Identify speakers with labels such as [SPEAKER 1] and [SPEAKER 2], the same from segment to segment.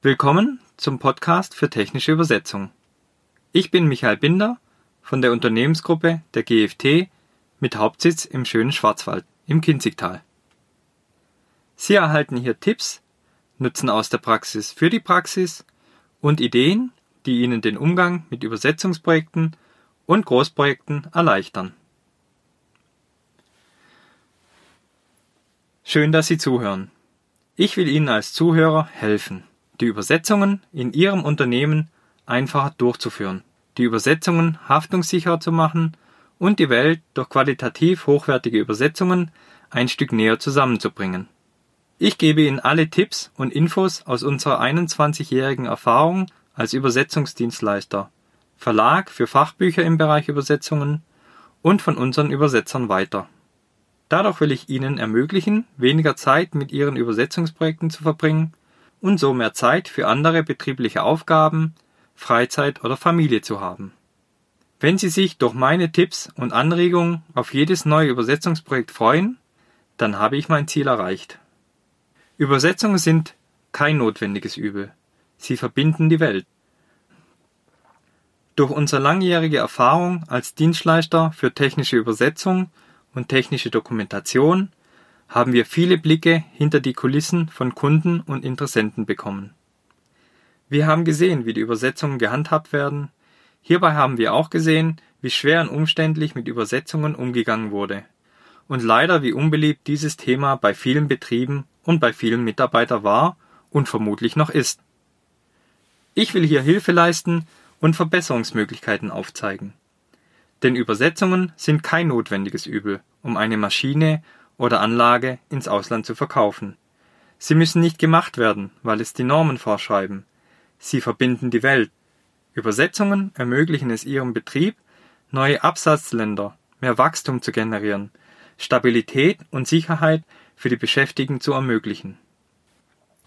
[SPEAKER 1] Willkommen zum Podcast für technische Übersetzung. Ich bin Michael Binder von der Unternehmensgruppe der GFT mit Hauptsitz im schönen Schwarzwald im Kinzigtal. Sie erhalten hier Tipps, Nutzen aus der Praxis für die Praxis und Ideen, die Ihnen den Umgang mit Übersetzungsprojekten und Großprojekten erleichtern. Schön, dass Sie zuhören. Ich will Ihnen als Zuhörer helfen die Übersetzungen in Ihrem Unternehmen einfacher durchzuführen, die Übersetzungen haftungssicherer zu machen und die Welt durch qualitativ hochwertige Übersetzungen ein Stück näher zusammenzubringen. Ich gebe Ihnen alle Tipps und Infos aus unserer 21-jährigen Erfahrung als Übersetzungsdienstleister, Verlag für Fachbücher im Bereich Übersetzungen und von unseren Übersetzern weiter. Dadurch will ich Ihnen ermöglichen, weniger Zeit mit Ihren Übersetzungsprojekten zu verbringen und so mehr Zeit für andere betriebliche Aufgaben, Freizeit oder Familie zu haben. Wenn Sie sich durch meine Tipps und Anregungen auf jedes neue Übersetzungsprojekt freuen, dann habe ich mein Ziel erreicht. Übersetzungen sind kein notwendiges Übel. Sie verbinden die Welt. Durch unsere langjährige Erfahrung als Dienstleister für technische Übersetzung und technische Dokumentation haben wir viele Blicke hinter die Kulissen von Kunden und Interessenten bekommen. Wir haben gesehen, wie die Übersetzungen gehandhabt werden. Hierbei haben wir auch gesehen, wie schwer und umständlich mit Übersetzungen umgegangen wurde. Und leider, wie unbeliebt dieses Thema bei vielen Betrieben und bei vielen Mitarbeitern war und vermutlich noch ist. Ich will hier Hilfe leisten und Verbesserungsmöglichkeiten aufzeigen. Denn Übersetzungen sind kein notwendiges Übel, um eine Maschine oder Anlage ins Ausland zu verkaufen. Sie müssen nicht gemacht werden, weil es die Normen vorschreiben. Sie verbinden die Welt. Übersetzungen ermöglichen es Ihrem Betrieb, neue Absatzländer, mehr Wachstum zu generieren, Stabilität und Sicherheit für die Beschäftigten zu ermöglichen.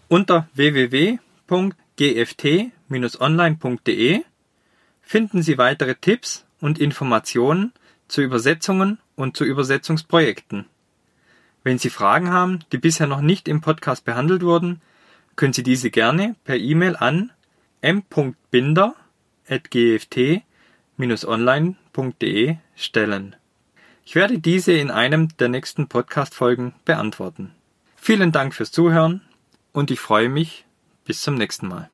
[SPEAKER 1] Unter www.gft-online.de finden Sie weitere Tipps und Informationen zu Übersetzungen und zu Übersetzungsprojekten. Wenn Sie Fragen haben, die bisher noch nicht im Podcast behandelt wurden, können Sie diese gerne per E-Mail an m.binder.gft-online.de stellen. Ich werde diese in einem der nächsten Podcast-Folgen beantworten. Vielen Dank fürs Zuhören und ich freue mich bis zum nächsten Mal.